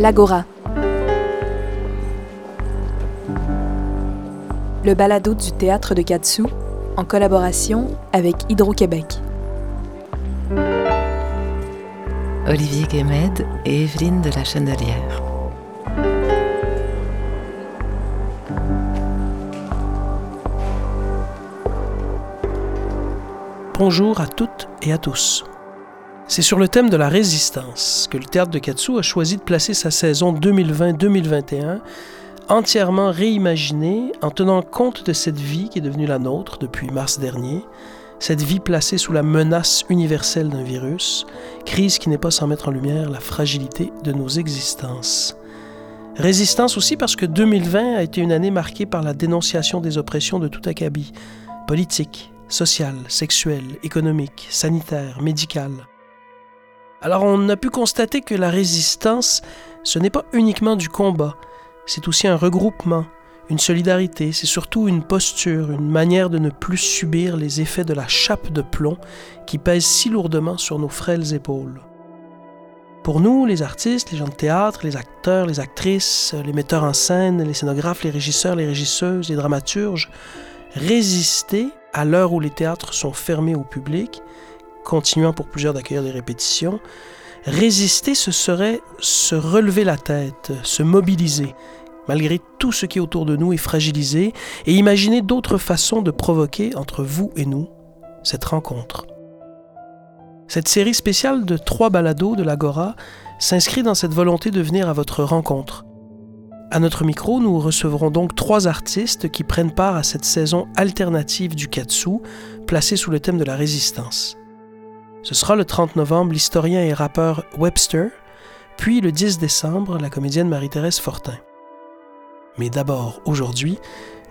L'Agora. Le balado du théâtre de Katsu en collaboration avec Hydro-Québec. Olivier Guémed et Evelyne de la Chandelière. Bonjour à toutes et à tous. C'est sur le thème de la résistance que le théâtre de Katsu a choisi de placer sa saison 2020-2021 entièrement réimaginée en tenant compte de cette vie qui est devenue la nôtre depuis mars dernier, cette vie placée sous la menace universelle d'un virus, crise qui n'est pas sans mettre en lumière la fragilité de nos existences. Résistance aussi parce que 2020 a été une année marquée par la dénonciation des oppressions de tout acabit, politique, sociale, sexuelle, économique, sanitaire, médicale. Alors on a pu constater que la résistance, ce n'est pas uniquement du combat, c'est aussi un regroupement, une solidarité, c'est surtout une posture, une manière de ne plus subir les effets de la chape de plomb qui pèse si lourdement sur nos frêles épaules. Pour nous, les artistes, les gens de théâtre, les acteurs, les actrices, les metteurs en scène, les scénographes, les régisseurs, les régisseuses, les dramaturges, résister à l'heure où les théâtres sont fermés au public, continuant pour plusieurs d'accueillir des répétitions, résister, ce serait se relever la tête, se mobiliser, malgré tout ce qui est autour de nous est fragilisé, et imaginer d'autres façons de provoquer entre vous et nous cette rencontre. Cette série spéciale de trois balados de l'Agora s'inscrit dans cette volonté de venir à votre rencontre, à notre micro, nous recevrons donc trois artistes qui prennent part à cette saison alternative du Katsu, placée sous le thème de la résistance. Ce sera le 30 novembre l'historien et rappeur Webster, puis le 10 décembre la comédienne Marie-Thérèse Fortin. Mais d'abord, aujourd'hui,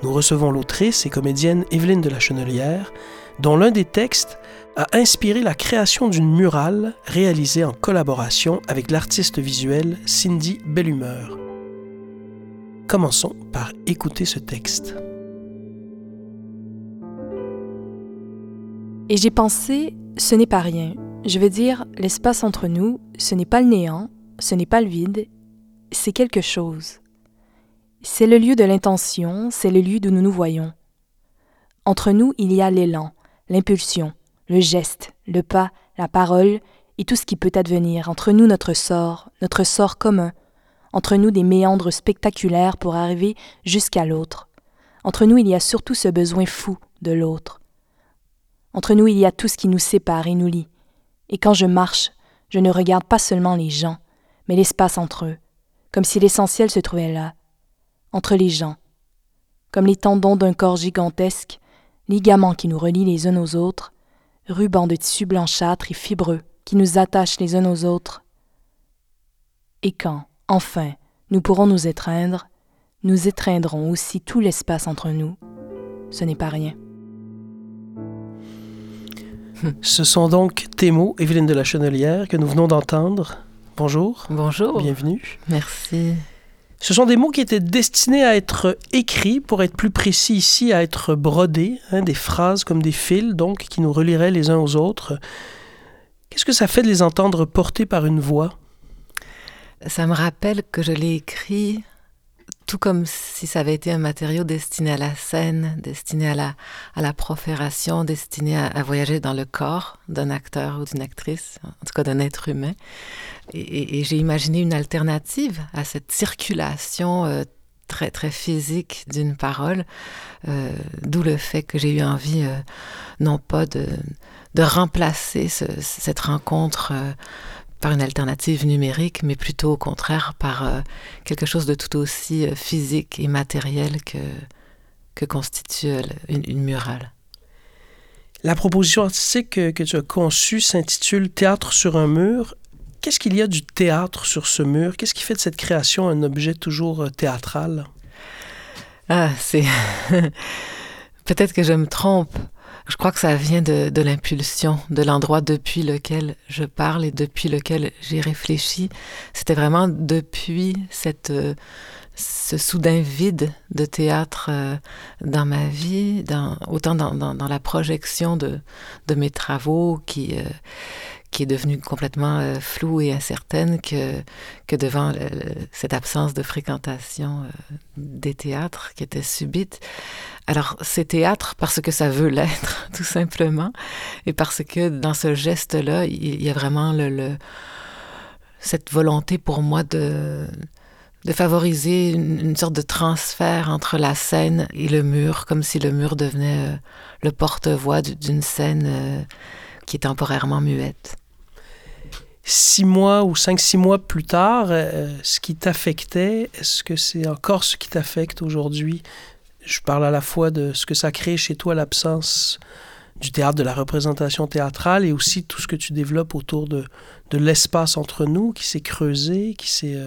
nous recevons l'autrice et comédienne Evelyne de la Chenelière, dont l'un des textes a inspiré la création d'une murale réalisée en collaboration avec l'artiste visuel Cindy Bellumeur. Commençons par écouter ce texte. Et j'ai pensé, ce n'est pas rien. Je veux dire, l'espace entre nous, ce n'est pas le néant, ce n'est pas le vide, c'est quelque chose. C'est le lieu de l'intention, c'est le lieu d'où nous nous voyons. Entre nous, il y a l'élan, l'impulsion, le geste, le pas, la parole et tout ce qui peut advenir. Entre nous, notre sort, notre sort commun, entre nous des méandres spectaculaires pour arriver jusqu'à l'autre. Entre nous, il y a surtout ce besoin fou de l'autre. Entre nous, il y a tout ce qui nous sépare et nous lie. Et quand je marche, je ne regarde pas seulement les gens, mais l'espace entre eux, comme si l'essentiel se trouvait là, entre les gens. Comme les tendons d'un corps gigantesque, ligaments qui nous relient les uns aux autres, rubans de tissu blanchâtre et fibreux qui nous attachent les uns aux autres. Et quand, Enfin, nous pourrons nous étreindre, nous étreindrons aussi tout l'espace entre nous. Ce n'est pas rien. Ce sont donc tes mots, Evelyne de la Chenelière, que nous venons d'entendre. Bonjour. Bonjour. Bienvenue. Merci. Ce sont des mots qui étaient destinés à être écrits, pour être plus précis ici, à être brodés, hein, des phrases comme des fils, donc, qui nous relieraient les uns aux autres. Qu'est-ce que ça fait de les entendre portés par une voix? Ça me rappelle que je l'ai écrit tout comme si ça avait été un matériau destiné à la scène, destiné à la, à la profération, destiné à, voyager dans le corps d'un acteur ou d'une actrice, en tout cas d'un être humain. Et, j'ai imaginé une alternative à cette circulation euh, très, très physique d'une parole, euh, d'où le fait que j'ai eu envie, euh, non pas de, de remplacer cette rencontre par une alternative numérique, mais plutôt au contraire par euh, quelque chose de tout aussi euh, physique et matériel que, que constitue euh, une, murale. La proposition artistique que, que tu as conçue s'intitule Théâtre sur un mur. Qu'est-ce qu'il y a du théâtre sur ce mur? Qu'est-ce qui fait de cette création un objet toujours théâtral? Ah, c'est... Peut-être que je me trompe. Je crois que ça vient de, de l'impulsion, de l'endroit depuis lequel je parle et depuis lequel j'ai réfléchi. C'était vraiment depuis cette, euh, ce soudain vide de théâtre euh, dans ma vie, dans, autant dans, dans, dans, la projection de, de mes travaux qui, euh, qui est devenue complètement euh, floue et incertaine que, que devant cette absence de fréquentation euh, des théâtres qui était subite. Alors, c'est théâtre parce que ça veut l'être, tout simplement, et parce que dans ce geste-là, il y a vraiment cette volonté pour moi de, de favoriser une, sorte de transfert entre la scène et le mur, comme si le mur devenait euh, le porte-voix d'une scène euh, qui est temporairement muette. Six mois ou cinq, six mois plus tard, euh, ce qui t'affectait, est-ce que c'est encore ce qui t'affecte aujourd'hui? Je parle à la fois de ce que ça crée chez toi, l'absence du théâtre, de la représentation théâtrale, et aussi tout ce que tu développes autour de, de l'espace entre nous qui s'est creusé, qui s'est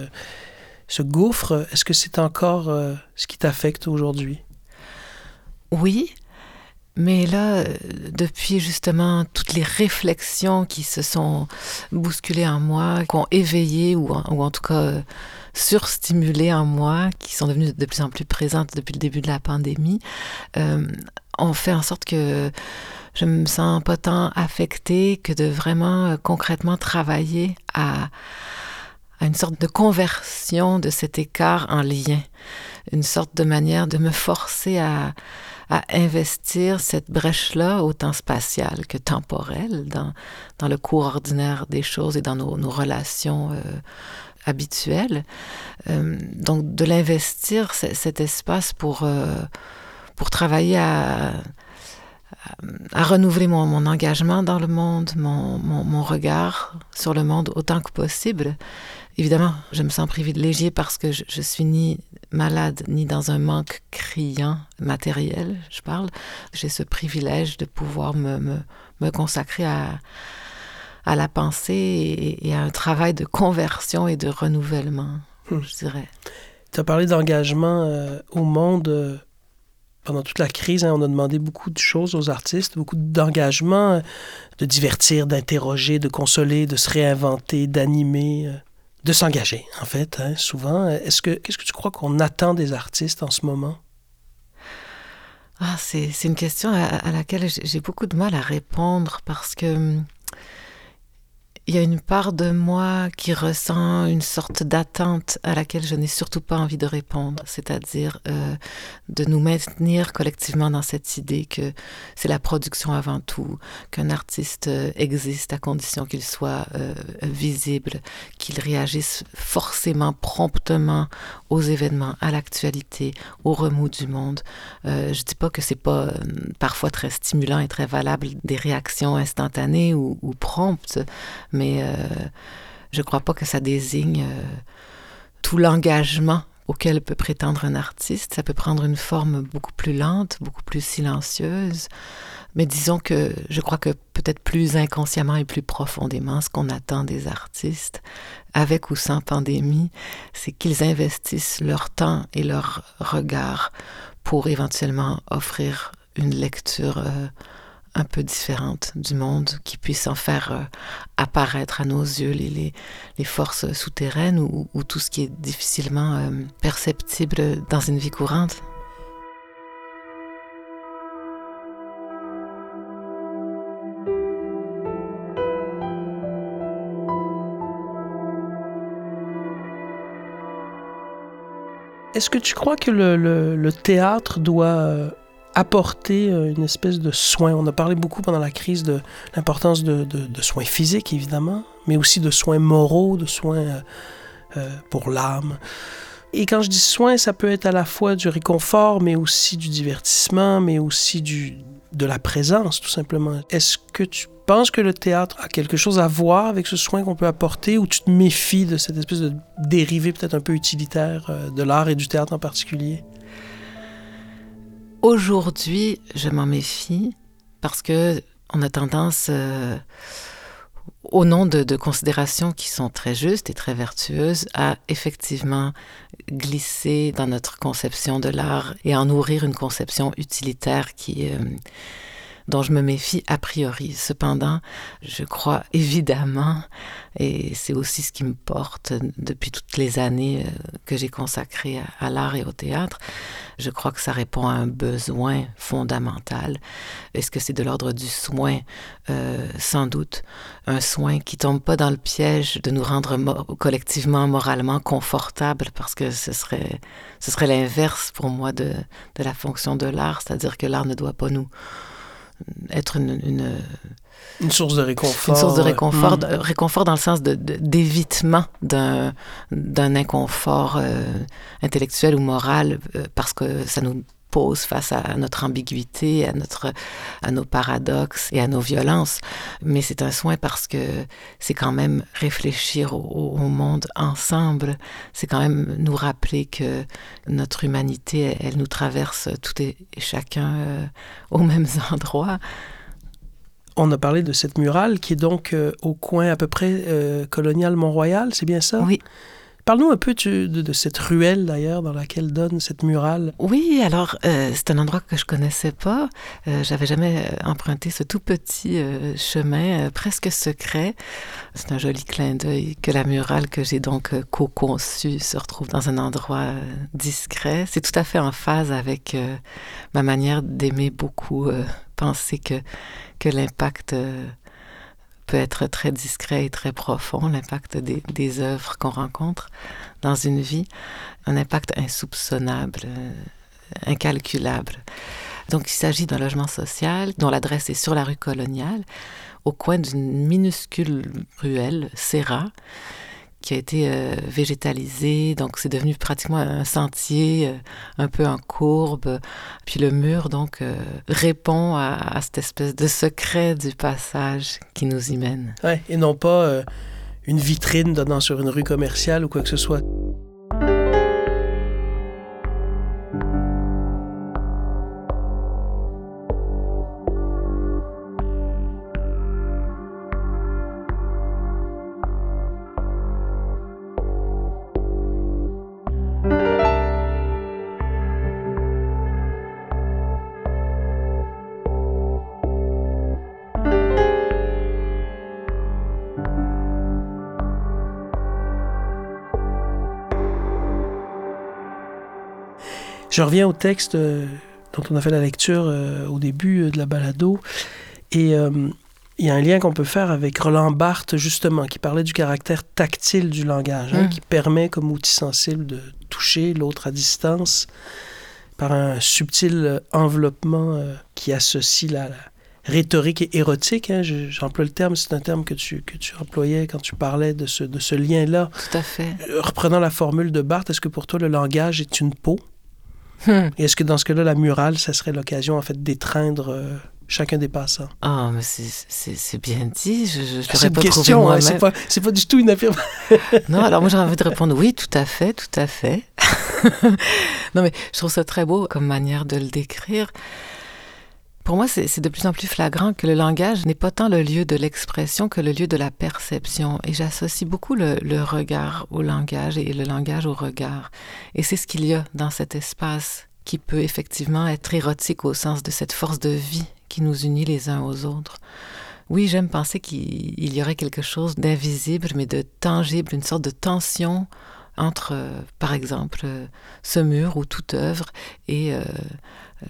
ce gouffre, est-ce que c'est encore euh, ce qui t'affecte aujourd'hui? Oui, mais là, depuis justement toutes les réflexions qui se sont bousculées en moi, qui ont éveillé ou en, tout cas euh, surstimulé en moi, qui sont devenues de plus en plus présentes depuis le début de la pandémie, euh, ont fait en sorte que je me sens pas tant affectée que de vraiment concrètement travailler à une sorte de conversion de cet écart en lien, une sorte de manière de me forcer à, investir cette brèche-là, autant spatiale que temporelle, dans, dans le cours ordinaire des choses et dans nos, relations euh, habituelles. Euh, donc, de l'investir, cet espace pour, euh, pour travailler à, à renouveler mon, engagement dans le monde, mon, mon, mon, regard sur le monde autant que possible. Évidemment, je me sens privilégiée parce que je, je, suis ni malade ni dans un manque criant matériel, je parle. J'ai ce privilège de pouvoir me, me, me consacrer à, à la pensée et, et, à un travail de conversion et de renouvellement, hmm. je dirais. Tu as parlé d'engagement euh, au monde. Euh, pendant toute la crise, hein, on a demandé beaucoup de choses aux artistes, beaucoup d'engagement, euh, de divertir, d'interroger, de consoler, de se réinventer, d'animer, de s'engager, en fait, hein, souvent. Est-ce que, qu'est-ce que tu crois qu'on attend des artistes en ce moment? Ah, c'est, une question à, laquelle j'ai beaucoup de mal à répondre parce que hum, il y a une part de moi qui ressent une sorte d'attente à laquelle je n'ai surtout pas envie de répondre, c'est-à-dire euh, de nous maintenir collectivement dans cette idée que c'est la production avant tout, qu'un artiste euh, existe à condition qu'il soit euh, visible, qu'il réagisse forcément, promptement aux événements, à l'actualité, au remous du monde. Euh, je dis pas que c'est pas euh, parfois très stimulant et très valable des réactions instantanées ou, ou promptes, mais euh, je crois pas que ça désigne euh, tout l'engagement auquel peut prétendre un artiste. Ça peut prendre une forme beaucoup plus lente, beaucoup plus silencieuse. Mais disons que je crois que peut-être plus inconsciemment et plus profondément, ce qu'on attend des artistes, avec ou sans pandémie, c'est qu'ils investissent leur temps et leur regard pour éventuellement offrir une lecture euh, un peu différente du monde, qui puisse en faire euh, apparaître à nos yeux les, forces souterraines ou, ou, tout ce qui est difficilement euh, perceptible dans une vie courante. Est-ce que tu crois que le, le, le théâtre doit euh, apporter euh, une espèce de soin On a parlé beaucoup pendant la crise de l'importance de, soins physiques, évidemment, mais aussi de soins moraux, de soins euh, euh, pour l'âme. Et quand je dis soins, ça peut être à la fois du réconfort, mais aussi du divertissement, mais aussi du, de la présence, tout simplement. Est-ce que tu penses que le théâtre a quelque chose à voir avec ce soin qu'on peut apporter ou tu te méfies de cette espèce de dérivé peut-être un peu utilitaire de l'art et du théâtre en particulier? Aujourd'hui, je m'en méfie parce que on a tendance, euh, au nom de, considérations qui sont très justes et très vertueuses, à effectivement glisser dans notre conception de l'art et en nourrir une conception utilitaire qui, euh, dont je me méfie a priori. Cependant, je crois évidemment, et c'est aussi ce qui me porte depuis toutes les années euh, que j'ai consacrées à, l'art et au théâtre, je crois que ça répond à un besoin fondamental. Est-ce que c'est de l'ordre du soin? Euh, Sans doute. Un soin qui tombe pas dans le piège de nous rendre collectivement, moralement confortables, parce que ce serait, l'inverse pour moi de la fonction de l'art, c'est-à-dire que l'art ne doit pas nous être une, une, source de réconfort. Une source de réconfort, mm. réconfort dans le sens d'évitement d'un, d'un inconfort euh, intellectuel ou moral, euh, parce que ça nous pose face à notre ambiguïté, à, notre, à nos paradoxes et à nos violences. Mais c'est un soin parce que c'est quand même réfléchir au, monde ensemble. C'est quand même nous rappeler que notre humanité, elle, nous traverse tout et chacun euh, aux mêmes endroits. On a parlé de cette murale qui est donc euh, au coin à peu près euh, colonial Mont-Royal, c'est bien ça? Oui. Parle-nous un peu de, cette ruelle d'ailleurs dans laquelle donne cette murale. Oui, alors euh, c'est un endroit que je connaissais pas. Euh, J'avais jamais euh, emprunté ce tout petit chemin presque secret. C'est un joli clin d'œil que la murale que j'ai donc co-conçue se retrouve dans un endroit discret. C'est tout à fait en phase avec ma manière d'aimer beaucoup penser que que l'impact être très discret et très profond, l'impact des, des œuvres qu'on rencontre dans une vie, un impact insoupçonnable, euh, incalculable. Donc il s'agit d'un logement social dont l'adresse est sur la rue coloniale, au coin d'une minuscule ruelle, Serra, qui a été euh, végétalisé, donc c'est devenu pratiquement un sentier euh, un peu en courbe. Puis le mur, donc, euh, répond à, cette espèce de secret du passage qui nous y mène. Ouais, et non pas une vitrine donnant sur une rue commerciale ou quoi que ce soit. Je reviens au texte euh, dont on a fait la lecture euh, au début euh, de la balado. Et il y a un lien qu'on peut faire avec Roland Barthes, justement, qui parlait du caractère tactile du langage, hein, mmh. qui permet, comme outil sensible, de toucher l'autre à distance par un subtil enveloppement qui associe la, rhétorique et érotique. Hein, J'emploie le terme, c'est un terme que tu, que tu employais quand tu parlais de ce, de ce lien-là. Tout à fait. Reprenant la formule de Barthes, est-ce que pour toi le langage est une peau? Hmm. Et est-ce que dans ce cas-là, la murale, ça serait l'occasion en fait d'étreindre euh, chacun des passants? Ah, mais c'est bien dit. Je, je c'est une question, hein, c'est pas, pas, du tout une affirmation. non, alors moi j'aurais envie de répondre oui, tout à fait, tout à fait. non, mais je trouve ça très beau comme manière de le décrire. Pour moi, c'est de plus en plus flagrant que le langage n'est pas tant le lieu de l'expression que le lieu de la perception. Et j'associe beaucoup le, regard au langage et le langage au regard. Et c'est ce qu'il y a dans cet espace qui peut effectivement être érotique au sens de cette force de vie qui nous unit les uns aux autres. Oui, j'aime penser qu'il y aurait quelque chose d'invisible, mais de tangible, une sorte de tension entre, euh, par exemple, euh, ce mur ou toute œuvre et euh,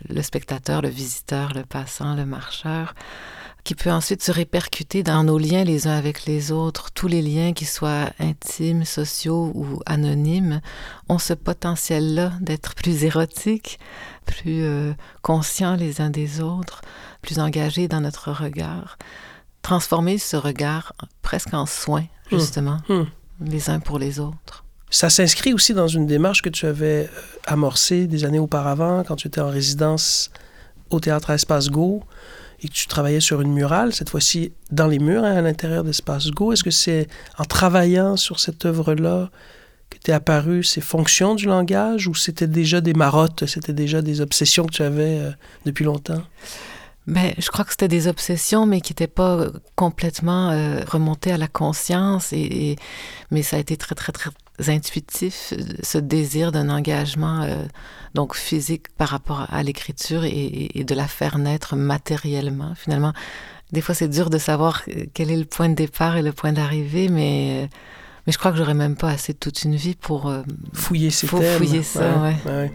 le spectateur, le visiteur, le passant, le marcheur, qui peut ensuite se répercuter dans nos liens les uns avec les autres. Tous les liens, qui soient intimes, sociaux ou anonymes, ont ce potentiel-là d'être plus érotiques, plus euh, conscients les uns des autres, plus engagés dans notre regard. Transformer ce regard presque en soin, mmh. justement, mmh. les uns pour les autres. Ça s'inscrit aussi dans une démarche que tu avais euh, amorcée des années auparavant quand tu étais en résidence au théâtre Espace Go et que tu travaillais sur une murale, cette fois-ci dans les murs, hein, à l'intérieur d'Espace Go. Est-ce que c'est en travaillant sur cette œuvre-là que t'es apparu ces fonctions du langage ou c'était déjà des marottes, c'était déjà des obsessions que tu avais euh, depuis longtemps? Ben, je crois que c'était des obsessions, mais qui n'étaient pas complètement euh, remontées à la conscience. Et, mais ça a été très, très, très, intuitif, ce désir d'un engagement euh, donc physique par rapport à l'écriture et, et, de la faire naître matériellement. Finalement, des fois c'est dur de savoir quel est le point de départ et le point d'arrivée, mais mais je crois que j'aurais même pas assez toute une vie pour euh, fouiller ces thèmes. Fouiller ça, ouais. ouais.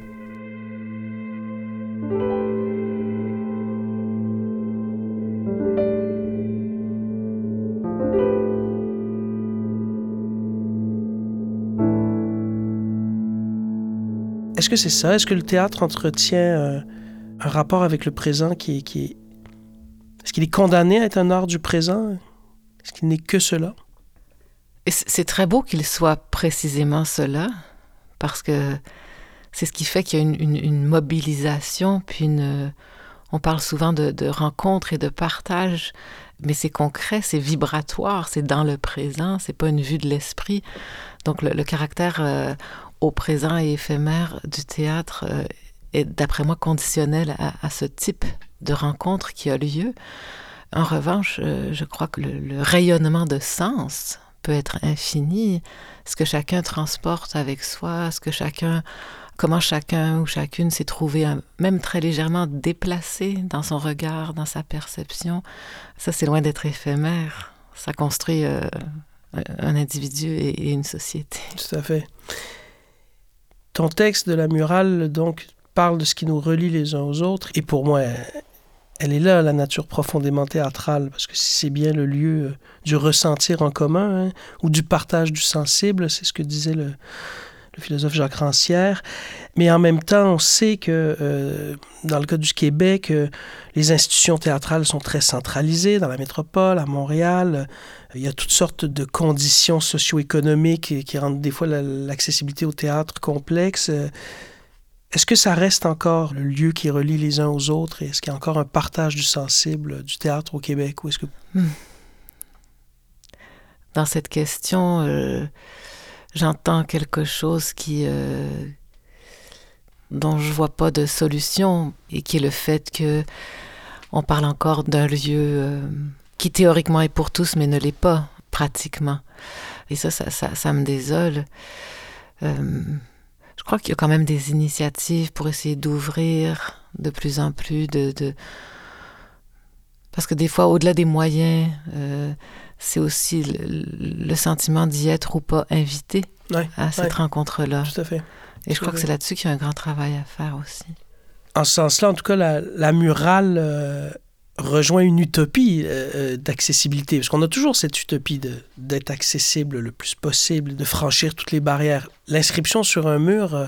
Est-ce que c'est ça? Est-ce que le théâtre entretient euh, un rapport avec le présent qui. Qui est... Est-ce qu'il est condamné à être un art du présent? Est-ce qu'il n'est que cela? C'est très beau qu'il soit précisément cela, parce que c'est ce qui fait qu'il y a une, mobilisation, puis une, on parle souvent de, de rencontres et de partage, mais c'est concret, c'est vibratoire, c'est dans le présent, c'est pas une vue de l'esprit. Donc le, caractère euh, au présent et éphémère du théâtre euh, est, d'après moi, conditionnel à, ce type de rencontre qui a lieu. En revanche, euh, je crois que le, rayonnement de sens peut être infini. Ce que chacun transporte avec soi, ce que chacun, comment chacun ou chacune s'est trouvé même très légèrement déplacé dans son regard, dans sa perception, ça c'est loin d'être éphémère. Ça construit euh, un individu et une société. Tout à fait. Ton texte de la murale, donc, parle de ce qui nous relie les uns aux autres. Et pour moi, elle est là, la nature profondément théâtrale, parce que si c'est bien le lieu euh, du ressentir en commun, hein, ou du partage du sensible, c'est ce que disait le, philosophe Jacques Rancière. Mais en même temps, on sait que euh, dans le cas du Québec, euh, les institutions théâtrales sont très centralisées dans la métropole, à Montréal. Il y a toutes sortes de conditions socio-économiques qui rendent des fois l'accessibilité au théâtre complexe. Est-ce que ça reste encore le lieu qui relie les uns aux autres? Est-ce qu'il y a encore un partage du sensible du théâtre au Québec? Ou est-ce que... Hmm. Dans cette question, euh, j'entends quelque chose qui, euh, dont je vois pas de solution et qui est le fait que on parle encore d'un lieu euh, qui théoriquement est pour tous mais ne l'est pas pratiquement. Et ça, ça, ça, me désole je crois qu'il y a quand même des initiatives pour essayer d'ouvrir de plus en plus de, parce que des fois au-delà des moyens euh, c'est aussi le, sentiment d'y être ou pas invité à cette rencontre là tout à fait. Et je crois que c'est là-dessus qu'il y a un grand travail à faire aussi. En ce sens-là en tout cas la, la murale euh, rejoint une utopie euh, euh, d'accessibilité, parce qu'on a toujours cette utopie d'être accessible le plus possible, de franchir toutes les barrières. L'inscription sur un mur euh,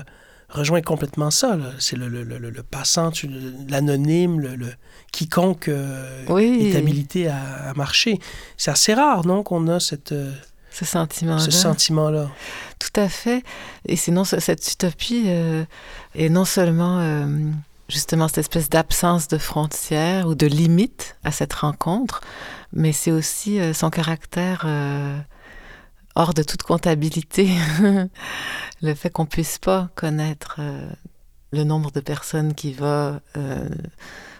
rejoint complètement ça. C'est le, le, le, passant, l'anonyme, le, quiconque est habilité à, marcher. C'est assez rare, non, qu'on a cette... ce sentiment-là. Ce sentiment-là. Tout à fait. Et sinon, cette utopie est non seulement justement cette espèce d'absence de frontières ou de limites à cette rencontre, mais c'est aussi euh, son caractère euh, hors de toute comptabilité. le fait qu'on puisse pas connaître euh, le nombre de personnes qui va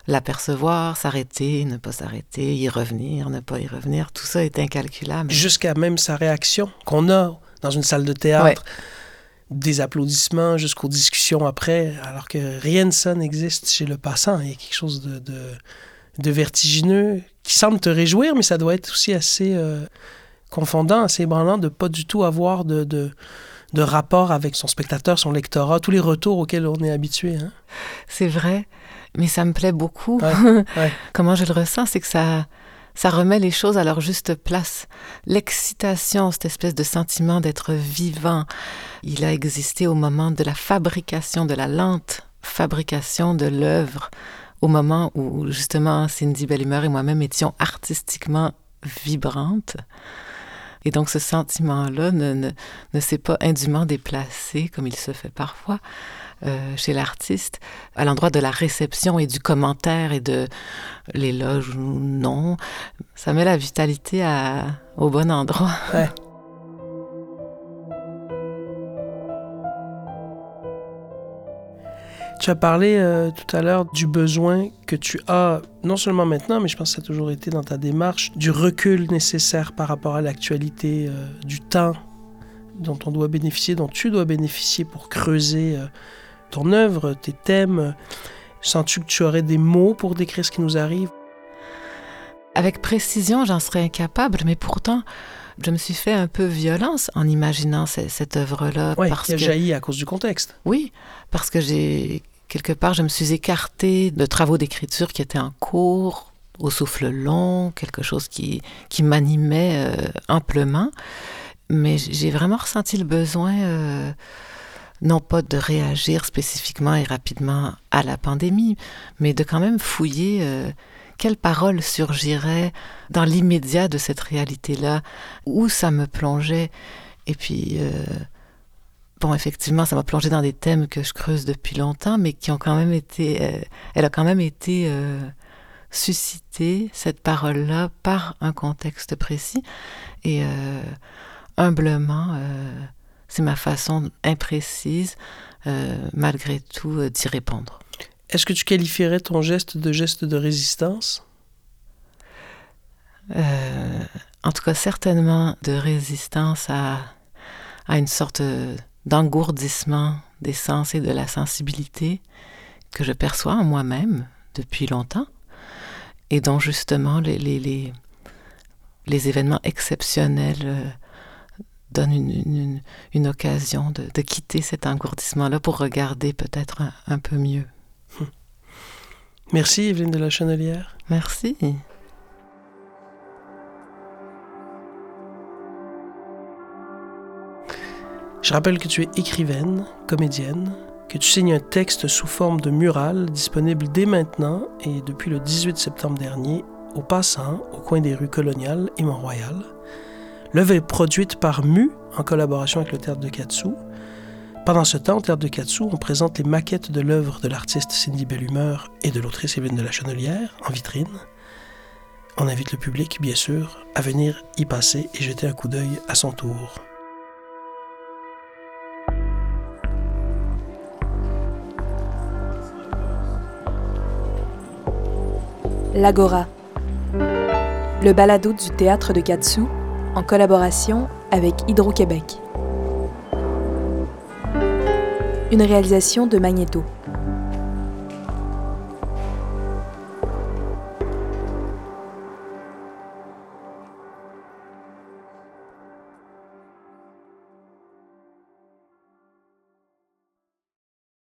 l'apercevoir, s'arrêter, ne pas s'arrêter, y revenir, ne pas y revenir, tout ça est incalculable. Jusqu'à même sa réaction qu'on a dans une salle de théâtre des applaudissements jusqu'aux discussions après, alors que rien de ça n'existe chez le passant. Il y a quelque chose de, de, vertigineux qui semble te réjouir, mais ça doit être aussi assez euh, confondant, assez ébranlant de pas du tout avoir de, de, de, rapport avec son spectateur, son lectorat, tous les retours auxquels on est habitué. Hein. C'est vrai, mais ça me plaît beaucoup. Comment je le ressens, c'est que ça ça remet les choses à leur juste place. L'excitation, cette espèce de sentiment d'être vivant, il a existé au moment de la fabrication, de la lente fabrication de l'œuvre, au moment où justement Cindy Bellumeur et moi-même étions artistiquement vibrantes. Et donc ce sentiment-là ne, ne, ne s'est pas indûment déplacé comme il se fait parfois. Euh, chez l'artiste, à l'endroit de la réception et du commentaire et de l'éloge ou non. Ça met la vitalité au bon endroit. Tu as parlé euh, tout à l'heure du besoin que tu as, non seulement maintenant, mais je pense que ça a toujours été dans ta démarche, du recul nécessaire par rapport à l'actualité, euh, du temps dont on doit bénéficier, dont tu dois bénéficier pour creuser euh, ton œuvre, tes thèmes Sens-tu que tu aurais des mots pour décrire ce qui nous arrive? Avec précision, j'en serais incapable, mais pourtant, je me suis fait un peu violence en imaginant cette œuvre-là. Oui, qui a jailli à cause du contexte. Oui, parce que j'ai quelque part, je me suis écartée de travaux d'écriture qui étaient en cours, au souffle long, quelque chose qui, qui m'animait euh, amplement. Mais j'ai vraiment ressenti le besoin, euh, non pas de réagir spécifiquement et rapidement à la pandémie, mais de quand même fouiller euh, quelles paroles surgiraient dans l'immédiat de cette réalité-là, où ça me plongeait. Et puis, bon, effectivement, ça m'a plongé dans des thèmes que je creuse depuis longtemps, mais qui ont quand même été, euh, elle a quand même été euh, suscitée, cette parole-là, par un contexte précis. Et euh, humblement, c'est ma façon imprécise, malgré tout, d'y répondre. Est-ce que tu qualifierais ton geste de geste de résistance? En tout cas, certainement de résistance à, à une sorte d'engourdissement des sens et de la sensibilité que je perçois en moi-même depuis longtemps et dont justement les, les, les, événements exceptionnels euh, donnent une, une, occasion de, de, quitter cet engourdissement-là pour regarder peut-être un, un, peu mieux. Merci Evelyne de la Chenelière. Merci. Je rappelle que tu es écrivaine, comédienne, que tu signes un texte sous forme de mural disponible dès maintenant et depuis le 18 septembre dernier au Passant, au coin des rues Coloniales et Mont-Royal. L'œuvre est produite par MU en collaboration avec le Théâtre de Katsu. Pendant ce temps, au Théâtre de Katsu, on présente les maquettes de l'œuvre de l'artiste Cindy Bellumeur et de l'autrice Evelyne de la Chenelière en vitrine. On invite le public, bien sûr, à venir y passer et jeter un coup d'œil à son tour. L'Agora, le balado du théâtre de Katsu en collaboration avec Hydro-Québec. Une réalisation de Magnéto.